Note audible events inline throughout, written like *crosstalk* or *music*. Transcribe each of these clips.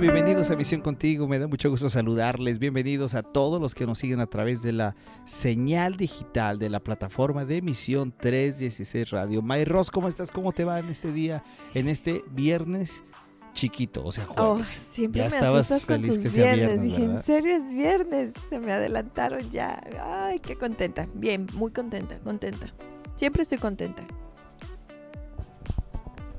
Bienvenidos a Misión Contigo. Me da mucho gusto saludarles. Bienvenidos a todos los que nos siguen a través de la señal digital de la plataforma de Misión 316 Radio. Mayros, ¿cómo estás? ¿Cómo te va en este día, en este viernes? chiquito, o sea, Oh, jueves. siempre Ya me estabas asustas con feliz tus que sea viernes. Dije. ¿en serio es viernes? Se me adelantaron ya. Ay, qué contenta. Bien, muy contenta, contenta. Siempre estoy contenta.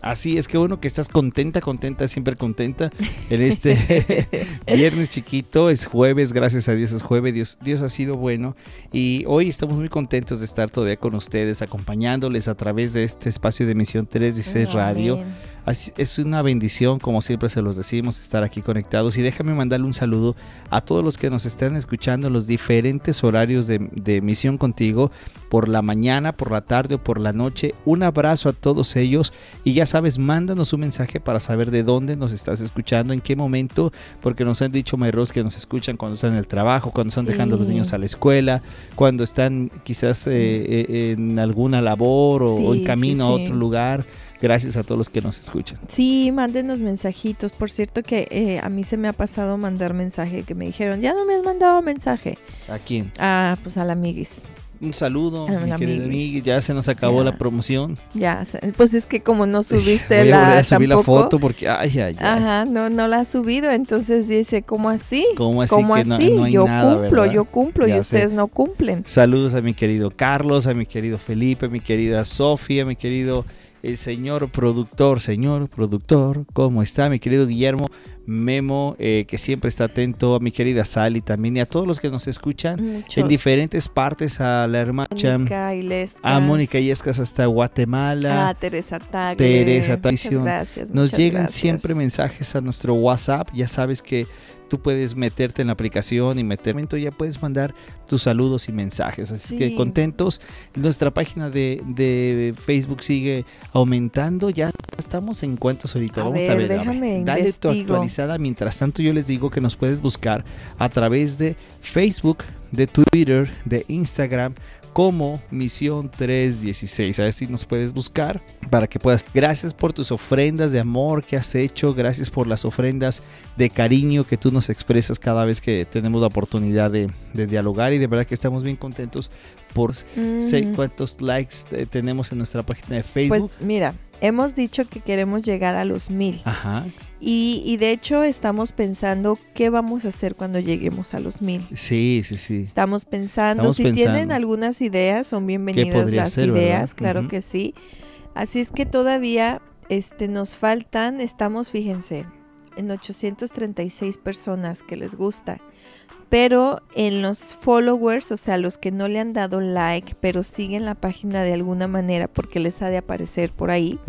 Así es que bueno que estás contenta, contenta, siempre contenta en este *laughs* viernes chiquito, es jueves, gracias a Dios es jueves, Dios, Dios ha sido bueno y hoy estamos muy contentos de estar todavía con ustedes, acompañándoles a través de este espacio de Misión 316 Radio. Amén. Es una bendición, como siempre se los decimos, estar aquí conectados. Y déjame mandarle un saludo a todos los que nos están escuchando en los diferentes horarios de, de Misión Contigo, por la mañana, por la tarde o por la noche. Un abrazo a todos ellos. Y ya sabes, mándanos un mensaje para saber de dónde nos estás escuchando, en qué momento, porque nos han dicho, Mayros, que nos escuchan cuando están en el trabajo, cuando están dejando a los niños a la escuela, cuando están quizás eh, eh, en alguna labor o, Sí, o en camino sí, a otro lugar. Gracias a todos los que nos escuchan. Sí, mándenos mensajitos. Por cierto que eh, a mí se me ha pasado mandar mensaje que me dijeron, ya no me has mandado mensaje. ¿A quién? Ah, pues a la amiguis. Un saludo, A mi la querida amiguis. Ya se nos acabó Ya. la promoción. Ya, pues es que como no subiste Voy la a subir la foto porque, ay, ay, ay. Ajá, no, no la ha subido, entonces dice, ¿cómo así? ¿Cómo así ¿Cómo que así? no hay yo nada, cumplo, verdad? yo cumplo y sé. ustedes no cumplen. Saludos a mi querido Carlos, a mi querido Felipe, a mi querida Sofía, a mi querido el señor productor, señor productor, ¿cómo está? Mi querido Guillermo Memo, eh, que siempre está atento, a mi querida Sally también y a todos los que nos escuchan en diferentes partes, a la hermana Mónica Ilescas. a Mónica Yescas hasta Guatemala. A Teresa Tagle. Teresa Muchas Tagliación. gracias. Nos muchas llegan gracias. siempre mensajes a nuestro WhatsApp. Ya sabes que tú puedes meterte en la aplicación y meter. Ya puedes mandar tus saludos y mensajes. Así que contentos. Nuestra página de, de Facebook sigue aumentando. Ya estamos en cuántos ahorita. A Vamos a ver, ver. a ver. déjame Dale tu actualizada. Mientras tanto, yo les digo que nos puedes buscar a través de Facebook, de Twitter, de Instagram como Misión 316. A ver si nos puedes buscar para que puedas. Gracias por tus ofrendas de amor que has hecho. Gracias por las ofrendas de cariño que tú nos expresas cada vez que tenemos la oportunidad de, de dialogar. Y de verdad que estamos bien contentos por sé Mm, cuántos likes tenemos en nuestra página de Facebook. Pues mira, hemos dicho que queremos llegar a los mil. Ajá. Y, y de hecho estamos pensando qué vamos a hacer cuando lleguemos a los mil. Sí, sí, sí. Estamos pensando, Estamos si pensando. tienen algunas ideas, son bienvenidas las ser, verdad? ideas, claro que sí. Así es que todavía este, nos faltan, estamos, fíjense, en 836 personas que les gusta. Pero en los followers, o sea, los que no le han dado like, pero siguen la página de alguna manera porque les ha de aparecer por ahí,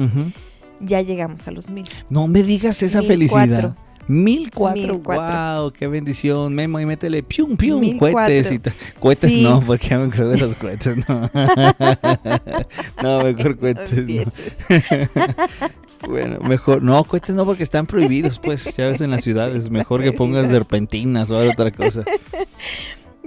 ya llegamos a los mil. No me digas esa felicidad. Cuatro. Mil cuatro, Mil cuatro. wow, qué bendición. Memo y métele pium, pium, cohetes. Y cohetes Sí. no, porque ya me creo de los cohetes, no. *laughs* no, mejor cohetes no. *laughs* Bueno, mejor, no, cohetes no, porque están prohibidos, pues, ya ves en las ciudades. Mejor que pongas serpentinas o otra cosa.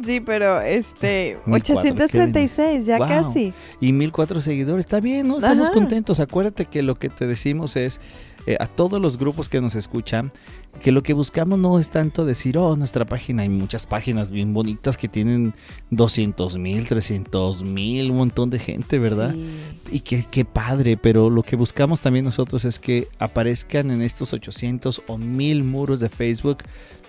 Sí, pero este, Mil cuatro, qué 836, ya Wow. casi. Y mil cuatro seguidores, está bien, ¿no? Estamos Ajá. contentos. Acuérdate que lo que te decimos es eh, a todos los grupos que nos escuchan, que lo que buscamos no es tanto decir, oh, nuestra página, hay muchas páginas bien bonitas que tienen 200 mil, 300 mil, un montón de gente, ¿verdad? Sí. Y qué, qué padre, pero lo que buscamos también nosotros es que aparezcan en estos 800 o 1000 muros de Facebook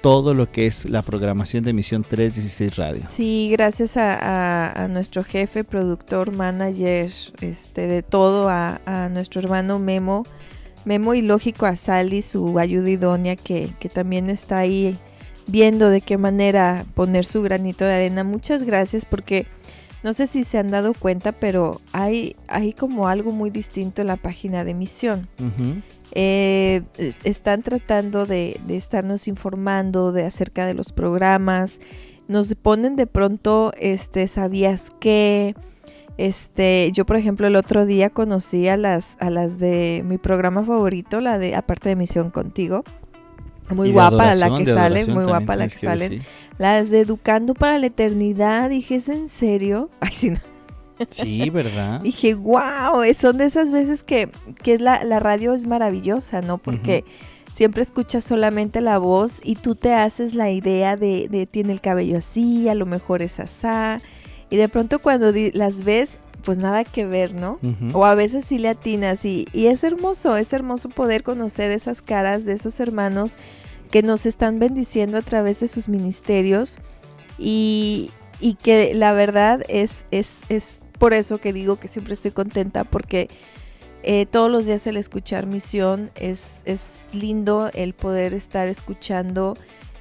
todo lo que es la programación de Misión 316 Radio. Sí, gracias a, a- a nuestro jefe, productor, manager, este, de todo, a, a nuestro hermano Memo, Memo y lógico a Sally, su ayuda idónea, que, que también está ahí viendo de qué manera poner su granito de arena. Muchas gracias porque no sé si se han dado cuenta, pero hay, hay como algo muy distinto en la página de Misión. Eh, es- están tratando de, de estarnos informando de acerca de los programas. Nos ponen de pronto, este, ¿sabías qué? Este, yo por ejemplo el otro día conocí a las, a las de mi programa favorito, la de aparte de Misión Contigo. Muy guapa la que sale, muy guapa la que, sale. Las de Educando para la Eternidad, dije, ¿es en serio? *laughs* Ay, sí, no. Sí, ¿verdad? *laughs* Dije, wow, son de esas veces que, que la, la radio es maravillosa, ¿no? Porque siempre escuchas solamente la voz y tú te haces la idea de, de tiene el cabello así, a lo mejor es asá. Y de pronto cuando las ves, pues nada que ver, ¿no? O a veces sí le atinas y, y es hermoso, es hermoso poder conocer esas caras de esos hermanos que nos están bendiciendo a través de sus ministerios y, y que la verdad es, es, es por eso que digo que siempre estoy contenta porque eh, todos los días el escuchar misión es, es lindo el poder estar escuchando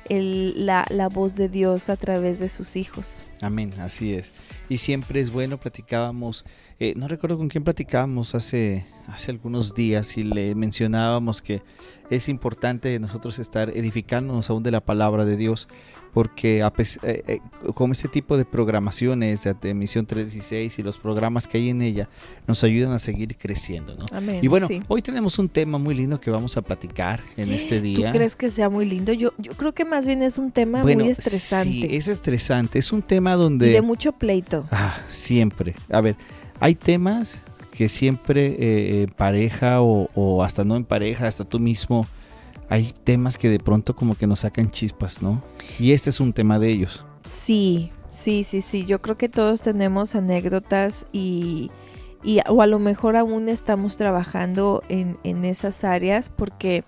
la, la, voz de Dios a través de sus hijos. Amén, así es. Y siempre es bueno, platicábamos, eh, no recuerdo con quién platicábamos hace, hace algunos días y le mencionábamos que es importante nosotros estar edificándonos aún de la palabra de Dios porque a eh, eh, como este tipo de programaciones de Misión 316 y los programas que hay en ella nos ayudan a seguir creciendo, ¿no? y bueno, hoy tenemos un tema muy lindo que vamos a platicar en este día. ¿Tú crees que sea muy lindo? Yo, yo creo que más bien es un tema muy estresante. Sí, es estresante, es un tema donde... de mucho pleito. Ah, siempre. A ver, hay temas que siempre eh, en pareja o, o hasta no en pareja, hasta tú mismo hay temas que de pronto como que nos sacan chispas, ¿no? Y este es un tema de ellos. Sí, sí, sí, sí. Yo creo que todos tenemos anécdotas y, y o a lo mejor aún estamos trabajando en, en esas áreas porque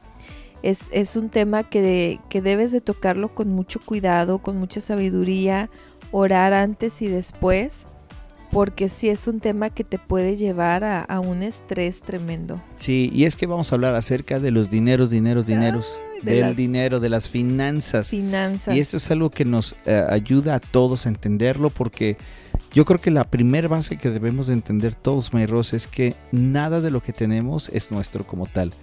es, es un tema que, que debes de tocarlo con mucho cuidado, con mucha sabiduría, orar antes y después porque sí es un tema que te puede llevar a, un estrés tremendo. Sí, y es que vamos a hablar acerca de los dineros, dineros, dineros, del dinero, de las finanzas. Finanzas. Y esto es algo que nos eh, ayuda a todos a entenderlo porque yo creo que la primera base que debemos de entender todos, Mayros, es que nada de lo que tenemos es nuestro como tal.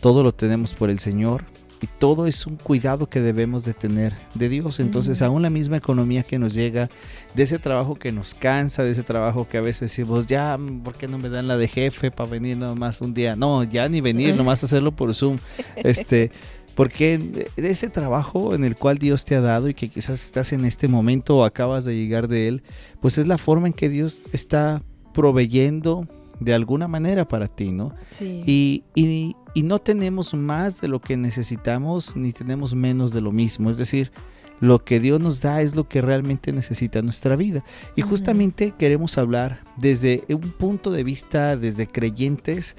Todo lo tenemos por el Señor, y todo es un cuidado que debemos de tener de Dios. Entonces, aún la misma economía que nos llega, de ese trabajo que nos cansa, de ese trabajo que a veces decimos, ya, ¿por qué no me dan la de jefe para venir nomás un día? No, ya ni venir, nomás hacerlo por Zoom. Este, porque de ese trabajo en el cual Dios te ha dado y que quizás estás en este momento o acabas de llegar de él, pues es la forma en que Dios está proveyendo de alguna manera para ti, ¿no? Sí. Y, y, y no tenemos más de lo que necesitamos ni tenemos menos de lo mismo. Es decir, lo que Dios nos da es lo que realmente necesita nuestra vida. Y justamente queremos hablar desde un punto de vista, desde creyentes,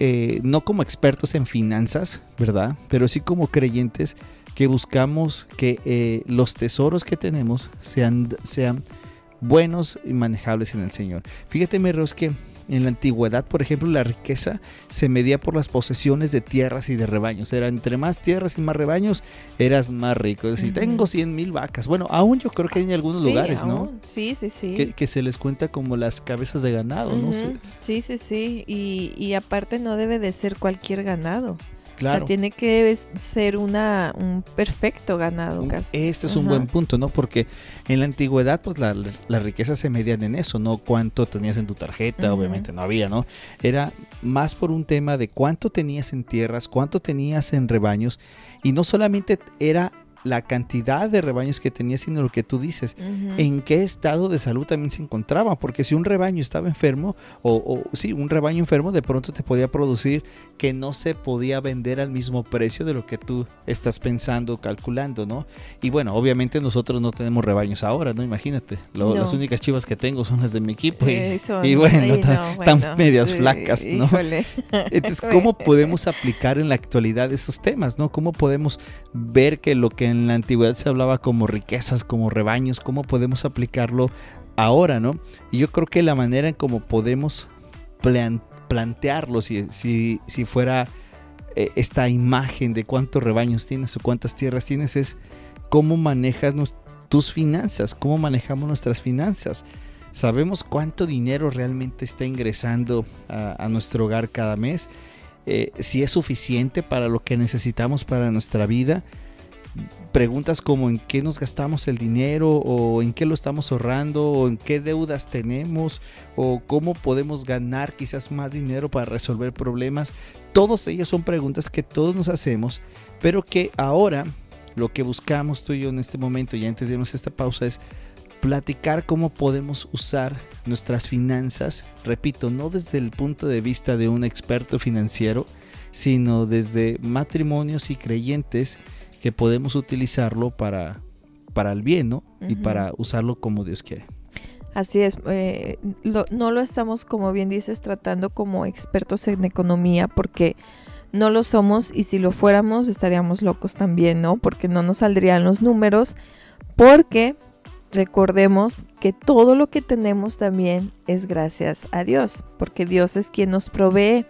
eh, no como expertos en finanzas, ¿verdad? Pero sí como creyentes que buscamos que eh, los tesoros que tenemos sean, sean buenos y manejables en el Señor. Fíjate, Meros, que en la antigüedad, por ejemplo, la riqueza se medía por las posesiones de tierras y de rebaños. Era entre más tierras y más rebaños, eras más rico. Es decir, tengo 100 mil vacas. Bueno, aún yo creo que hay en algunos lugares, ¿no? Sí, sí, sí. Que, se les cuenta como las cabezas de ganado, ¿no? Sí, sí, sí. Y, y aparte no debe de ser cualquier ganado. Claro. tiene que ser una, un perfecto ganado casi. Este es un buen punto, ¿no? Porque en la antigüedad, pues la, la riqueza se medían en eso, no cuánto tenías en tu tarjeta, obviamente no había, ¿no? Era más por un tema de cuánto tenías en tierras, cuánto tenías en rebaños, y no solamente era la cantidad de rebaños que tenía, sino lo que tú dices, en qué estado de salud también se encontraba, porque si un rebaño estaba enfermo, o, o sí, un rebaño enfermo de pronto te podía producir que no se podía vender al mismo precio de lo que tú estás pensando, calculando, ¿no? Y bueno, obviamente nosotros no tenemos rebaños ahora, ¿no? Imagínate, las únicas chivas que tengo son las de mi equipo y, bueno, están medias flacas, ¿no? Entonces, *laughs* ¿cómo podemos aplicar en la actualidad esos temas, ¿no? ¿Cómo podemos ver que lo que en la antigüedad se hablaba como riquezas, como rebaños, cómo podemos aplicarlo ahora, ¿no? Y yo creo que la manera en cómo podemos plantearlo, si, si, si fuera eh, esta imagen de cuántos rebaños tienes o cuántas tierras tienes, es cómo manejas tus finanzas, cómo manejamos nuestras finanzas. Sabemos cuánto dinero realmente está ingresando a, nuestro hogar cada mes, eh, si es suficiente para lo que necesitamos para nuestra vida preguntas como en qué nos gastamos el dinero o en qué lo estamos ahorrando o en qué deudas tenemos o cómo podemos ganar quizás más dinero para resolver problemas. Todas ellas son preguntas que todos nos hacemos, pero que ahora lo que buscamos tú y yo en este momento y antes de irnos esta pausa es platicar cómo podemos usar nuestras finanzas, repito, no desde el punto de vista de un experto financiero, sino desde matrimonios y creyentes que podemos utilizarlo para, para el bien, ¿no? Y para usarlo como Dios quiere. Así es, eh, no lo estamos, como bien dices, tratando como expertos en economía porque no lo somos y si lo fuéramos estaríamos locos también, ¿no? Porque no nos saldrían los números, porque recordemos que todo lo que tenemos también es gracias a Dios, porque Dios es quien nos provee.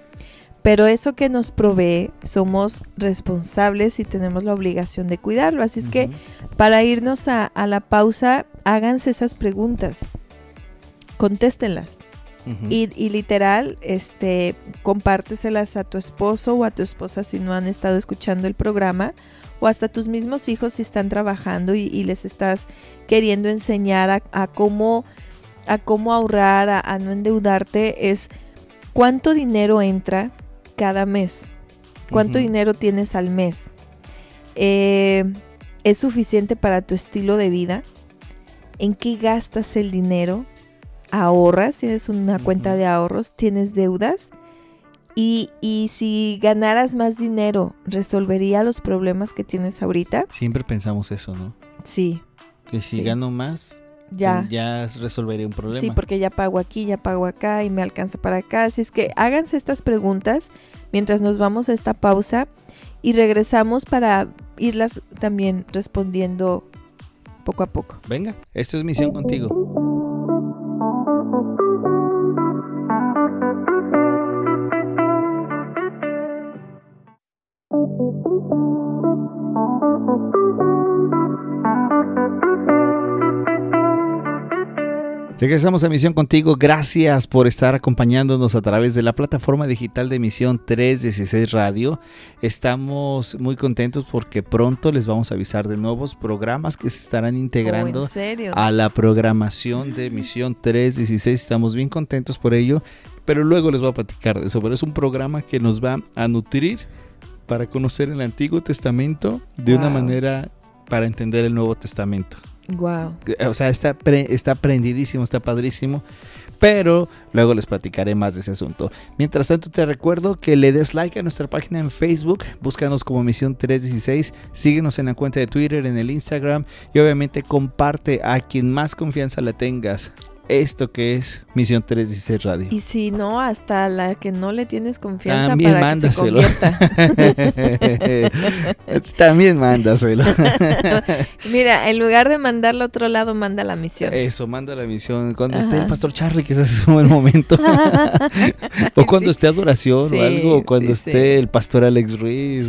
Pero eso que nos provee somos responsables y tenemos la obligación de cuidarlo. Así es que para irnos a, la pausa, háganse esas preguntas, contéstenlas. y, y, literal, este, compárteselas a tu esposo o a tu esposa si no han estado escuchando el programa o hasta tus mismos hijos si están trabajando y, les estás queriendo enseñar a, cómo, a cómo ahorrar, a, no endeudarte, es cuánto dinero entra cada mes, cuánto dinero tienes al mes. Eh, ¿Es suficiente para tu estilo de vida? ¿En qué gastas el dinero? ¿Ahorras? ¿Tienes una cuenta de ahorros? ¿Tienes deudas? Y, si ganaras más dinero, ¿resolvería los problemas que tienes ahorita? Siempre pensamos eso, ¿no? Sí. Que si gano más, ya. ya resolvería un problema. Sí, porque ya pago aquí, ya pago acá y me alcanza para acá. Así es que háganse estas preguntas mientras nos vamos a esta pausa y regresamos para irlas también respondiendo poco a poco. Venga, esto es misión contigo. Regresamos a Misión Contigo. Gracias por estar acompañándonos a través de la plataforma digital de Misión 316 Radio. Estamos muy contentos porque pronto les vamos a avisar de nuevos programas que se estarán integrando oh, a la programación de Misión 316. Estamos bien contentos por ello, pero luego les voy a platicar de eso. Pero es un programa que nos va a nutrir para conocer el Antiguo Testamento de una manera para entender el Nuevo Testamento. Wow. O sea, está, está prendidísimo, está padrísimo. Pero luego les platicaré más de ese asunto. Mientras tanto, te recuerdo que le des like a nuestra página en Facebook. Búscanos como Misión 316. Síguenos en la cuenta de Twitter, en el Instagram. Y obviamente comparte a quien más confianza le tengas esto que es Misión 316 Radio. Y si no, hasta la que no le tienes confianza También para mándaselo. *laughs* También mándaselo. *laughs* Mira, en lugar de mandarlo a otro lado, manda la misión. Eso, manda la misión. Cuando esté el pastor Charlie, quizás es un buen momento. *laughs* o cuando esté adoración o algo, o cuando esté el pastor Alex Ruiz,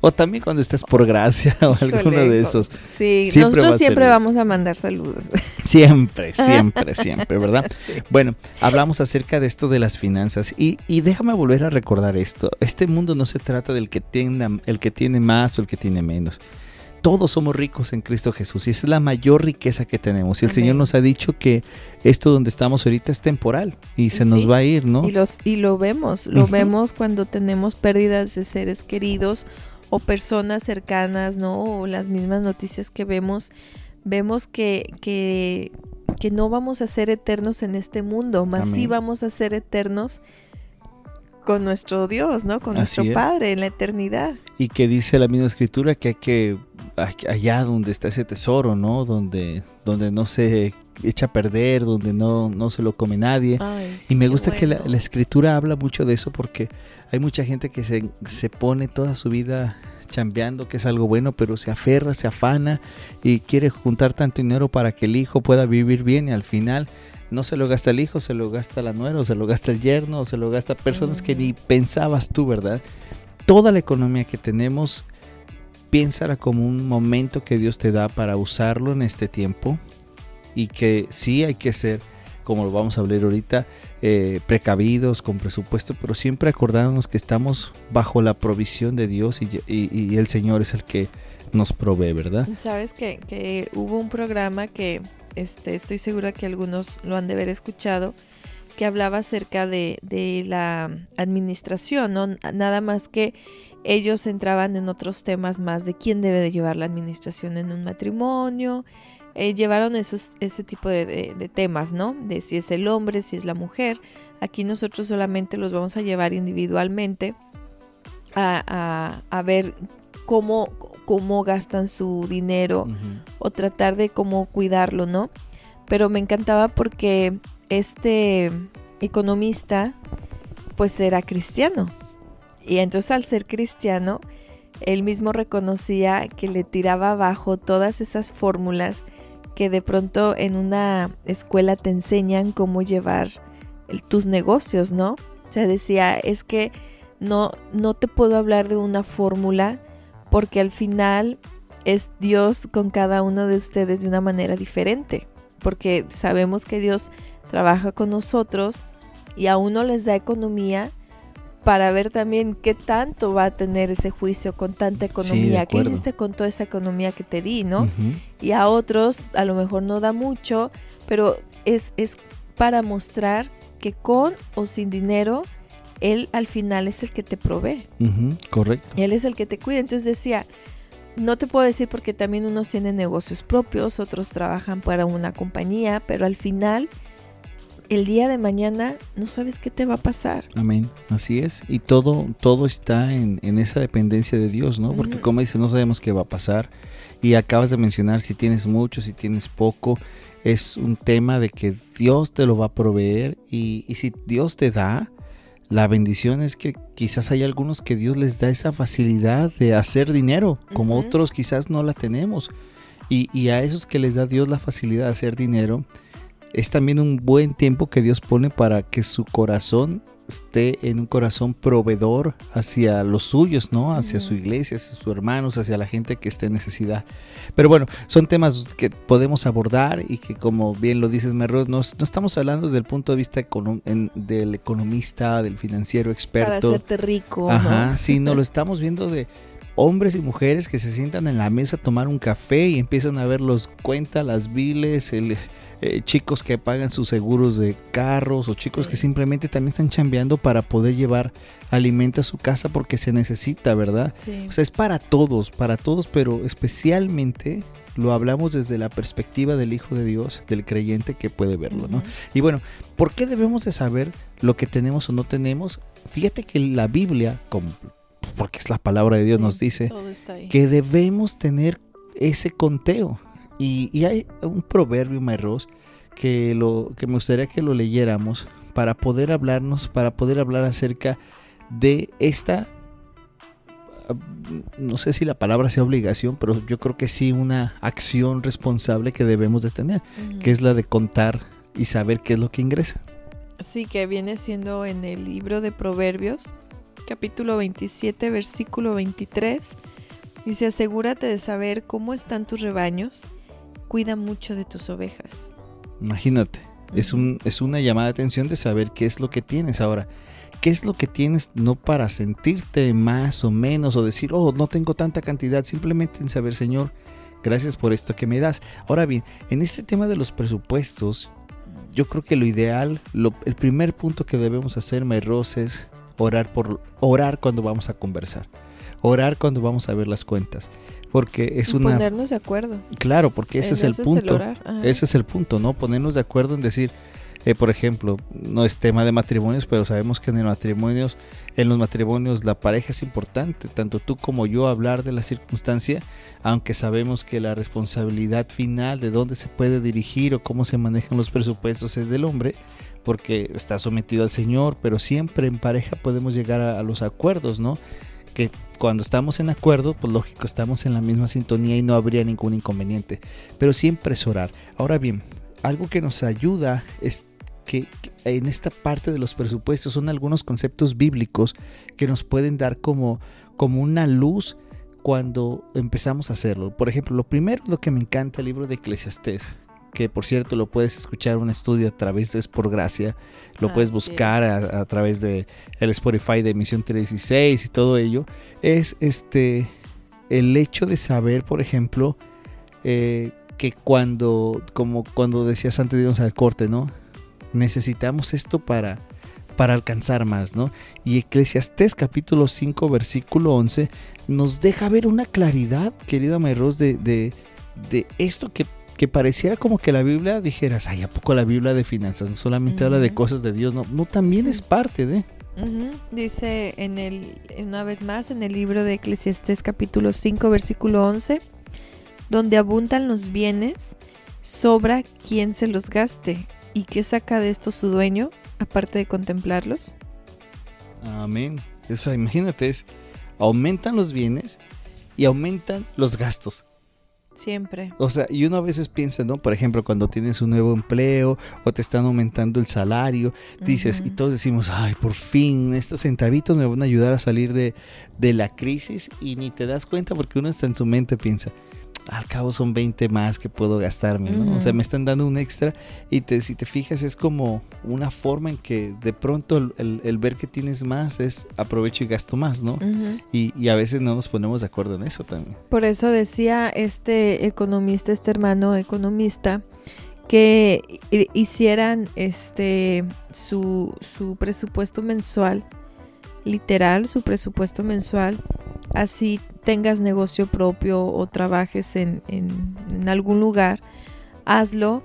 o, también cuando estés por gracia o alguno de esos. Sí, nosotros siempre vamos a mandar saludos. Siempre, siempre, siempre siempre, ¿verdad? *laughs* Bueno, hablamos acerca de esto de las finanzas y, déjame volver a recordar esto. Este mundo no se trata del que, tenga, el que tiene más o el que tiene menos. Todos somos ricos en Cristo Jesús y esa es la mayor riqueza que tenemos. Y el Señor nos ha dicho que esto donde estamos ahorita es temporal y se nos va a ir, ¿no? Y, los, y lo vemos, lo vemos cuando tenemos pérdidas de seres queridos o personas cercanas, ¿no? O las mismas noticias que vemos, vemos que, que que no vamos a ser eternos en este mundo, más sí vamos a ser eternos con nuestro Dios, ¿no? Con nuestro Padre en la eternidad. Y que dice la misma escritura que hay que allá donde está ese tesoro, ¿no? Donde donde no se echa a perder, donde no, no se lo come nadie. y me gusta que la, escritura habla mucho de eso porque hay mucha gente que se, se pone toda su vida chambeando, que es algo bueno, pero se aferra, se afana y quiere juntar tanto dinero para que el hijo pueda vivir bien y al final no se lo gasta el hijo, se lo gasta la nuera, o se lo gasta el yerno, o se lo gasta personas que ni pensabas tú, ¿verdad? Toda la economía que tenemos, piénsala como un momento que Dios te da para usarlo en este tiempo y que sí hay que ser, como lo vamos a hablar ahorita, eh, precavidos, con presupuesto, pero siempre acordándonos que estamos bajo la provisión de Dios y, el Señor es el que nos provee, ¿verdad? Sabes que, que hubo un programa que este, estoy segura que algunos lo han de haber escuchado, que hablaba acerca de, de la administración, ¿no? Nada más que ellos entraban en otros temas más de quién debe de llevar la administración en un matrimonio. Eh, llevaron esos, ese tipo de, de, temas, ¿no? De si es el hombre, si es la mujer. Aquí nosotros solamente los vamos a llevar individualmente a, a, ver cómo, cómo gastan su dinero o tratar de cómo cuidarlo, ¿no? Pero me encantaba porque este economista pues era cristiano. Y entonces al ser cristiano, él mismo reconocía que le tiraba abajo todas esas fórmulas que de pronto en una escuela te enseñan cómo llevar tus negocios, ¿no? O sea, decía, es que no, no te puedo hablar de una fórmula porque al final es Dios con cada uno de ustedes de una manera diferente, porque sabemos que Dios trabaja con nosotros y a uno les da economía para ver también qué tanto va a tener ese juicio con tanta economía, qué hiciste con toda esa economía que te di, ¿no? Y a otros a lo mejor no da mucho, pero es, es para mostrar que con o sin dinero, Él al final es el que te provee. correcto. Él es el que te cuida. Entonces decía, no te puedo decir porque también unos tienen negocios propios, otros trabajan para una compañía, pero al final el día de mañana no sabes qué te va a pasar. Amén, así es. Y todo, todo está en, esa dependencia de Dios, ¿no? Porque como dices, no sabemos qué va a pasar. Y acabas de mencionar si tienes mucho, si tienes poco. Es un tema de que Dios te lo va a proveer. Y, y si Dios te da, la bendición es que quizás hay algunos que Dios les da esa facilidad de hacer dinero, como otros quizás no la tenemos. Y, y a esos que les da Dios la facilidad de hacer dinero, es también un buen tiempo que Dios pone para que su corazón esté en un corazón proveedor hacia los suyos, ¿no? Hacia su iglesia, hacia sus hermanos, hacia la gente que esté en necesidad. Pero bueno, son temas que podemos abordar y que como bien lo dices, Merro, no, no estamos hablando desde el punto de vista del economista, del financiero experto. Para hacerte rico. Ajá, sí, no, lo *laughs* estamos viendo de hombres y mujeres que se sientan en la mesa a tomar un café y empiezan a ver los cuentas, las biles, el eh, chicos que pagan sus seguros de carros o chicos que simplemente también están chambeando para poder llevar alimento a su casa porque se necesita, ¿verdad? O sea, es para todos, para todos, pero especialmente lo hablamos desde la perspectiva del Hijo de Dios, del creyente que puede verlo, ¿no? Y bueno, ¿por qué debemos de saber lo que tenemos o no tenemos? Fíjate que la Biblia, como, porque es la palabra de Dios, nos dice que debemos tener ese conteo. Y, hay un proverbio, Mayros, que, lo, que me gustaría que lo leyéramos para poder hablarnos, para poder hablar acerca de esta, no sé si la palabra sea obligación, pero yo creo que sí una acción responsable que debemos de tener, que es la de contar y saber qué es lo que ingresa. Sí, que viene siendo en el libro de Proverbios, capítulo 27, versículo 23. Dice, asegúrate de saber cómo están tus rebaños cuida mucho de tus ovejas. Imagínate, es, un, es una llamada de atención de saber qué es lo que tienes ahora. ¿Qué es lo que tienes no para sentirte más o menos o decir, oh, no tengo tanta cantidad? Simplemente en saber, Señor, gracias por esto que me das. Ahora bien, en este tema de los presupuestos, yo creo que lo ideal, el primer punto que debemos hacer, Mayros, es orar, por, orar cuando vamos a conversar. Orar cuando vamos a ver las cuentas porque es una ponernos de acuerdo claro porque ese es el punto ese es el punto no ponernos de acuerdo en decir eh, por ejemplo no es tema de matrimonios pero sabemos que en el matrimonios en los matrimonios la pareja es importante tanto tú como yo hablar de la circunstancia aunque sabemos que la responsabilidad final de dónde se puede dirigir o cómo se manejan los presupuestos es del hombre porque está sometido al Señor pero siempre en pareja podemos llegar a los acuerdos no que cuando estamos en acuerdo, pues lógico, estamos en la misma sintonía y no habría ningún inconveniente. Pero siempre es orar. Ahora bien, algo que nos ayuda es que, en esta parte de los presupuestos son algunos conceptos bíblicos que nos pueden dar como, como una luz cuando empezamos a hacerlo. Por ejemplo, lo primero, lo que me encanta el libro de Eclesiastés, que por cierto lo puedes escuchar un estudio a través de Es por Gracia, lo puedes buscar a, través de el Spotify de Emisión 316 y todo ello, es este el hecho de saber, por ejemplo, eh, que cuando, como cuando decías antes de irnos al corte, ¿no? Necesitamos esto para, para alcanzar más, ¿no? Y Eclesiastés capítulo 5 versículo 11 nos deja ver una claridad, querida Mayros, de, de, de esto que, que, pareciera como que la Biblia dijeras, ay, ¿a poco la Biblia de finanzas? No solamente habla de cosas de Dios, no, no también es parte de... Dice en el, una vez más en el libro de Eclesiastés capítulo 5 versículo 11, donde abundan los bienes, sobra quien se los gaste. ¿Y qué saca de esto su dueño, aparte de contemplarlos? Amén. Eso, imagínate, es, aumentan los bienes y aumentan los gastos. Siempre. O sea, y uno a veces piensa, ¿no? Por ejemplo, cuando tienes un nuevo empleo o te están aumentando el salario, dices, y todos decimos, ay, por fin, estos centavitos me van a ayudar a salir de, de la crisis y ni te das cuenta porque uno está en su mente piensa, al cabo son 20 más que puedo gastarme, ¿no? O sea, me están dando un extra y te, si te fijas es como una forma en que de pronto el, ver que tienes más es aprovecho y gasto más, ¿no? y, y, a veces no nos ponemos de acuerdo en eso también. Por eso decía este economista, este hermano economista, que hicieran este su, su presupuesto mensual, literal, su presupuesto mensual, así tengas negocio propio o trabajes en, algún lugar, hazlo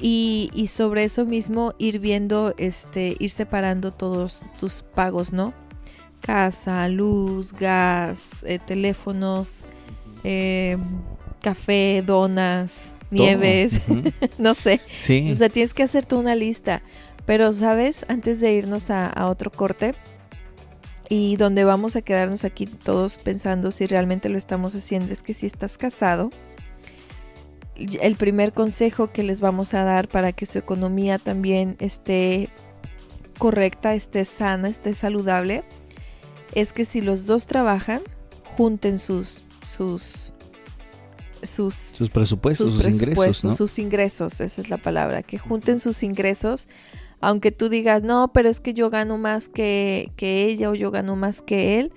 y, sobre eso mismo ir viendo, este, ir separando todos tus pagos, ¿no? Casa, luz, gas, eh, teléfonos, eh, café, donas, nieves, *laughs* no sé. O sea, tienes que hacerte una lista. Pero, ¿sabes? Antes de irnos a otro corte, y donde vamos a quedarnos aquí todos pensando si realmente lo estamos haciendo es que si estás casado, el primer consejo que les vamos a dar para que su economía también esté correcta, esté sana, esté saludable, es que si los dos trabajan, junten sus sus sus, sus presupuestos, sus, ingresos, sus ingresos, esa es la palabra, que junten sus ingresos aunque tú digas, no, pero es que yo gano más que, ella o yo gano más que él,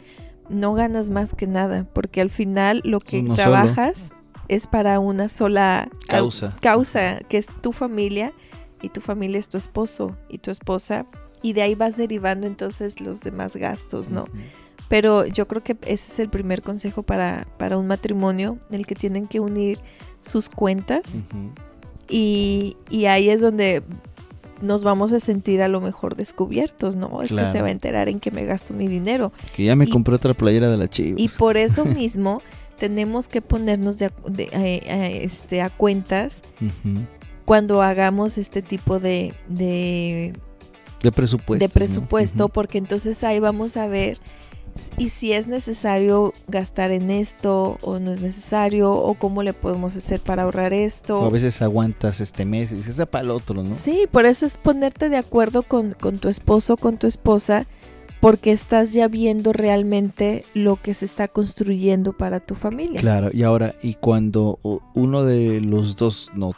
no ganas más que nada, porque al final lo que trabajas es para una sola causa. causa, que es tu familia, y tu familia es tu esposo y tu esposa, y de ahí vas derivando entonces los demás gastos, ¿no? Pero yo creo que ese es el primer consejo para, para un matrimonio, en el que tienen que unir sus cuentas. y, y ahí es donde nos vamos a sentir a lo mejor descubiertos, ¿no? Es que se va a enterar en que me gasto mi dinero. Que ya me compré otra playera de la Chivas. Y por eso *laughs* mismo tenemos que ponernos de, eh, este, a cuentas cuando hagamos este tipo de... de, de presupuesto. De presupuesto, porque entonces ahí vamos a ver y si es necesario gastar en esto o no es necesario o cómo le podemos hacer para ahorrar esto. O a veces aguantas este mes y dices, para el otro, ¿no? Sí, por eso es ponerte de acuerdo con, con tu esposo, con tu esposa porque estás ya viendo realmente lo que se está construyendo para tu familia. Claro, y ahora, y cuando uno de los dos no,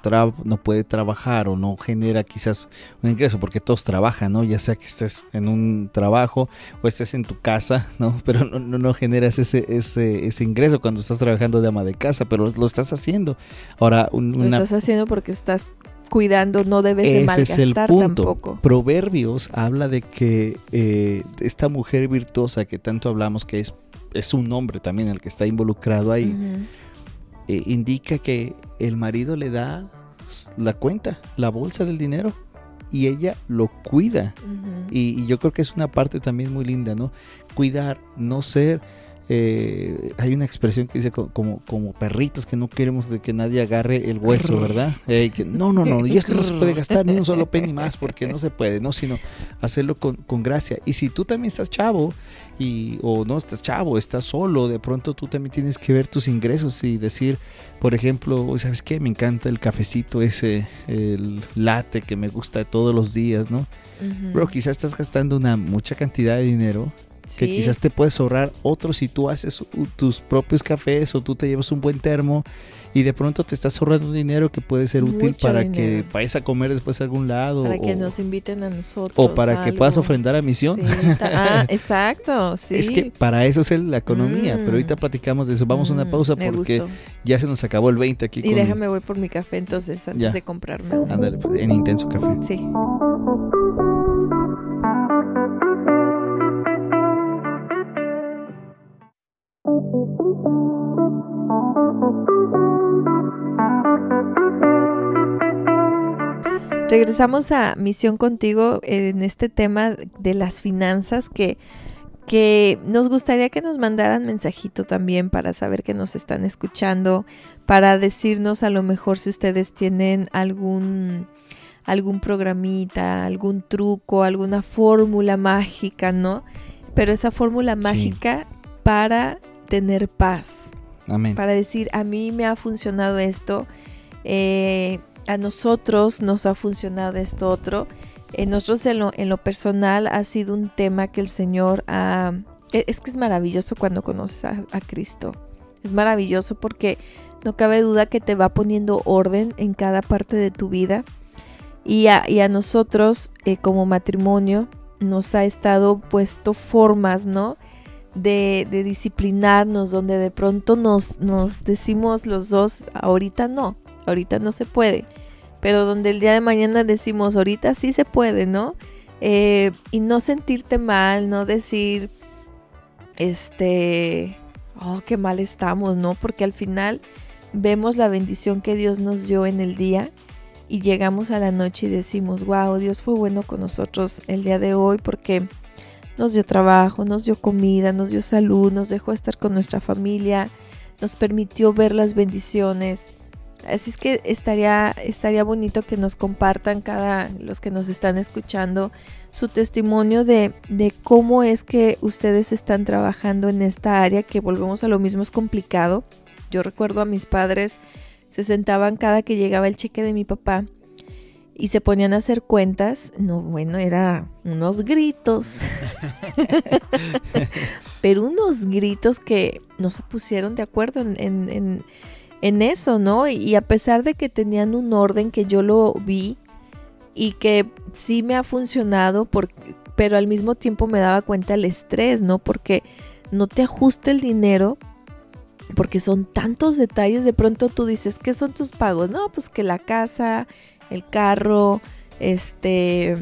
no puede trabajar o no genera quizás un ingreso, porque todos trabajan, ¿no? Ya sea que estés en un trabajo o estés en tu casa, *laughs* ¿no? Pero no, no, generas ese, ese, ese, ingreso cuando estás trabajando de ama de casa, pero lo estás haciendo. Ahora, lo estás haciendo porque estás cuidando, no debes de malgastar es el punto. tampoco. Proverbios habla de que eh, esta mujer virtuosa que tanto hablamos, que es, es un hombre también el que está involucrado ahí, eh, indica que el marido le da la cuenta, la bolsa del dinero y ella lo cuida. y, yo creo que es una parte también muy linda, ¿no? Cuidar, no ser eh, hay una expresión que dice como, como perritos que no queremos de que nadie agarre el hueso, ¿verdad? Eh, que, no, no, no, y esto no se puede gastar ni un solo penny más porque no se puede, ¿no? Sino hacerlo con, con gracia. Y si tú también estás chavo y, o no estás chavo, estás solo, de pronto tú también tienes que ver tus ingresos y decir, por ejemplo, ¿sabes qué? Me encanta el cafecito ese, el latte que me gusta todos los días, ¿no? Pero quizás estás gastando una mucha cantidad de dinero Que quizás te puedes ahorrar otro si tú haces tus propios cafés o tú te llevas un buen termo y de pronto te estás ahorrando dinero que puede ser útil Mucho para que vayas a comer después a algún lado. Para que o, nos inviten a nosotros. o para que puedas ofrendar a misión. Sí, *laughs* ah, exacto, sí. Es que para eso es la economía, Mm. pero ahorita platicamos de eso. Vamos a una Mm, pausa porque gustó. ya se nos acabó el 20 aquí Y con déjame voy por mi café entonces antes Ya. de comprarme. uno. Ándale, pues, en Intenso Café. Sí. Regresamos a Misión Contigo en este tema de las finanzas que, que nos gustaría que nos mandaran mensajito también para saber que nos están escuchando, para decirnos a lo mejor si ustedes tienen algún algún programita, algún truco, alguna fórmula mágica, ¿no? Pero esa fórmula mágica para tener paz, Amén. para decir, a mí me ha funcionado esto, eh, a nosotros nos ha funcionado esto otro. En nosotros en lo, lo personal ha sido un tema que el Señor ha... e- Es que es maravilloso cuando conoces a, Cristo. Es maravilloso porque no cabe duda que te va poniendo orden en cada parte de tu vida. Y a, nosotros eh, como matrimonio nos ha estado puesto formas, ¿no? De, de disciplinarnos, donde de pronto nos, nos decimos los dos, ahorita no, ahorita no se puede, pero donde el día de mañana decimos, ahorita sí se puede, ¿no? Eh, y no sentirte mal, no decir, este, oh, qué mal estamos, ¿no? Porque al final vemos la bendición que Dios nos dio en el día y llegamos a la noche y decimos, wow, Dios fue bueno con nosotros el día de hoy porque nos dio trabajo, nos dio comida, nos dio salud, nos dejó estar con nuestra familia, nos permitió ver las bendiciones. Así es que estaría, estaría bonito que nos compartan cada, los que nos están escuchando, su testimonio de, de cómo es que ustedes están trabajando en esta área, que volvemos a lo mismo, es complicado. Yo recuerdo a mis padres, se sentaban cada que llegaba el cheque de mi papá y se ponían a hacer cuentas. No, bueno, era unos gritos. *laughs* *laughs* Pero unos gritos que no se pusieron de acuerdo en, en- en- en eso, ¿no? Y a pesar de que tenían un orden que yo lo vi y que sí me ha funcionado, por- pero al mismo tiempo me daba cuenta el estrés, ¿no? Porque no te ajusta el dinero porque son tantos detalles, de pronto tú dices, ¿qué son tus pagos? No, pues que la casa, el carro, este,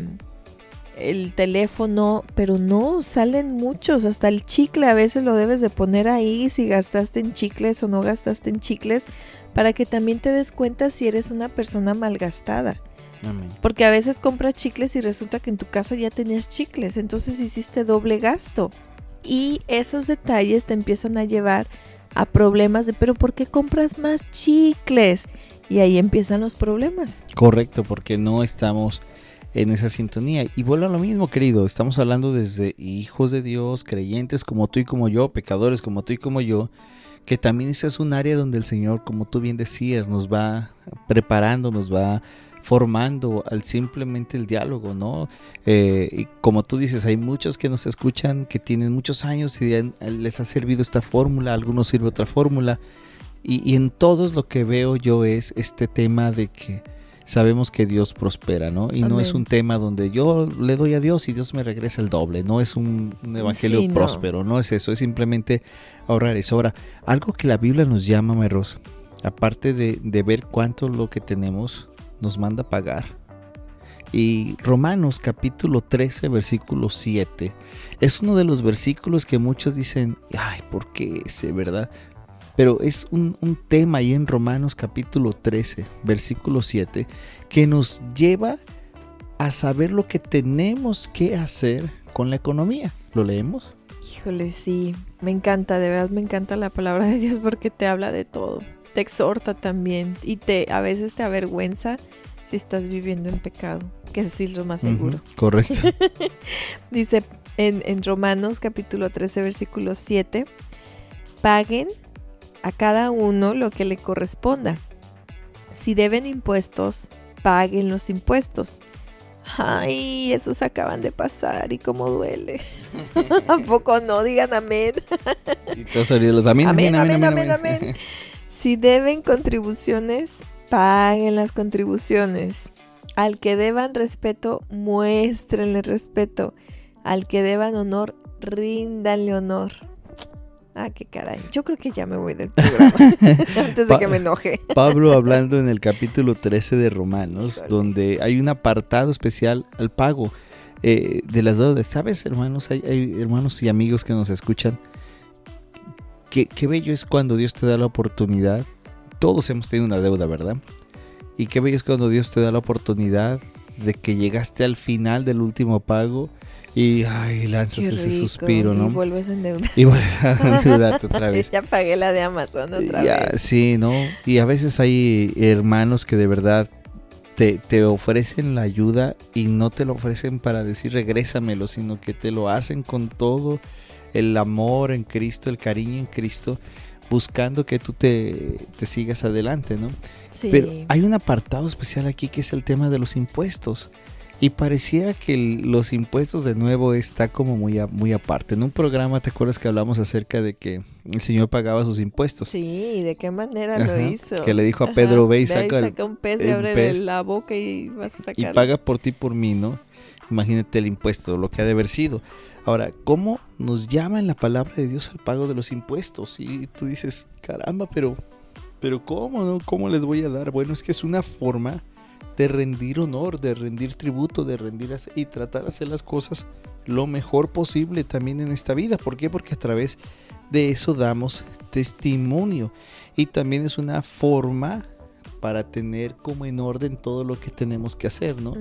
el teléfono, pero no, salen muchos, hasta el chicle a veces lo debes de poner ahí si gastaste en chicles o no gastaste en chicles, para que también te des cuenta si eres una persona malgastada. Amén. Porque a veces compras chicles y resulta que en tu casa ya tenías chicles, entonces hiciste doble gasto. Y esos detalles te empiezan a llevar a problemas de, pero ¿por qué compras más chicles? Y ahí empiezan los problemas. Correcto, porque no estamos en esa sintonía. Y vuelvo a lo mismo, querido. Estamos hablando desde hijos de Dios, creyentes como tú y como yo, pecadores como tú y como yo, que también esa es un área donde el Señor, como tú bien decías, nos va preparando, nos va formando al simplemente el diálogo, ¿no? Eh, y como tú dices, hay muchos que nos escuchan que tienen muchos años y les ha servido esta fórmula, algunos sirve otra fórmula. Y en todos lo que veo yo es este tema de que sabemos que Dios prospera, ¿no? Y no es un tema donde yo le doy a Dios y Dios me regresa el doble, no es un, un evangelio Sí, no. próspero, no es eso, es simplemente ahorrar eso. Ahora, algo que la Biblia nos llama, Meros, aparte de, de ver cuánto lo que tenemos nos manda a pagar. Y Romanos capítulo 13, versículo 7, es uno de los versículos que muchos dicen, ay, ¿por qué ese, verdad? Pero es un, un tema ahí en Romanos capítulo 13, versículo 7, que nos lleva a saber lo que tenemos que hacer con la economía. ¿Lo leemos? Híjole, sí, me encanta, de verdad me encanta la palabra de Dios porque te habla de todo. Te exhorta también y te a veces te avergüenza si estás viviendo en pecado, que es lo más seguro. Correcto. *laughs* Dice en, en Romanos capítulo 13 versículo 7, paguen a cada uno lo que le corresponda. Si deben impuestos, paguen los impuestos. Ay, esos acaban de pasar y cómo duele. *laughs* Tampoco no? Digan amén. y todos los amén, amén, amén, amén, amén. Si deben contribuciones, paguen las contribuciones. Al que deban respeto, muéstrenle respeto. Al que deban honor, ríndanle honor. Ah, qué caray. Yo creo que ya me voy del programa *laughs* antes de que me enoje. *laughs* Pablo hablando en el capítulo 13 de Romanos, donde hay un apartado especial al pago eh, de las deudas. ¿Sabes, hermanos? Hay, hermanos y amigos que nos escuchan. Qué, qué bello es cuando Dios te da la oportunidad. Todos hemos tenido una deuda, ¿verdad? Y qué bello es cuando Dios te da la oportunidad de que llegaste al final del último pago y ay, lanzas ese suspiro, ¿no? Y vuelves a endeudar. Y vuelves a *laughs* endeudarte otra vez. ya pagué la de Amazon otra vez. Sí, ¿no? Y a veces hay hermanos que de verdad te, te, ofrecen la ayuda y no te lo ofrecen para decir regrésamelo, sino que te lo hacen con todo el amor en Cristo, el cariño en Cristo, buscando que tú te, te sigas adelante, ¿no? Sí. Pero hay un apartado especial aquí que es el tema de los impuestos. Y pareciera que los impuestos de nuevo está como muy, muy aparte. En un programa, ¿te acuerdas que hablamos acerca de que el Señor pagaba sus impuestos? Sí, ¿de qué manera lo hizo? Que le dijo a Pedro, ve y saca, un pez y abre la boca y vas a sacar. Y paga por ti, por mí, ¿no? Imagínate el impuesto, lo que ha de haber sido. Ahora, ¿cómo nos llama en la palabra de Dios al pago de los impuestos? Y tú dices, caramba, pero, pero ¿cómo, no? ¿Cómo les voy a dar? Bueno, es que es una forma de rendir honor, de rendir tributo, de rendir y tratar de hacer las cosas lo mejor posible también en esta vida. ¿Por qué? Porque a través de eso damos testimonio y también es una forma para tener como en orden todo lo que tenemos que hacer, ¿no?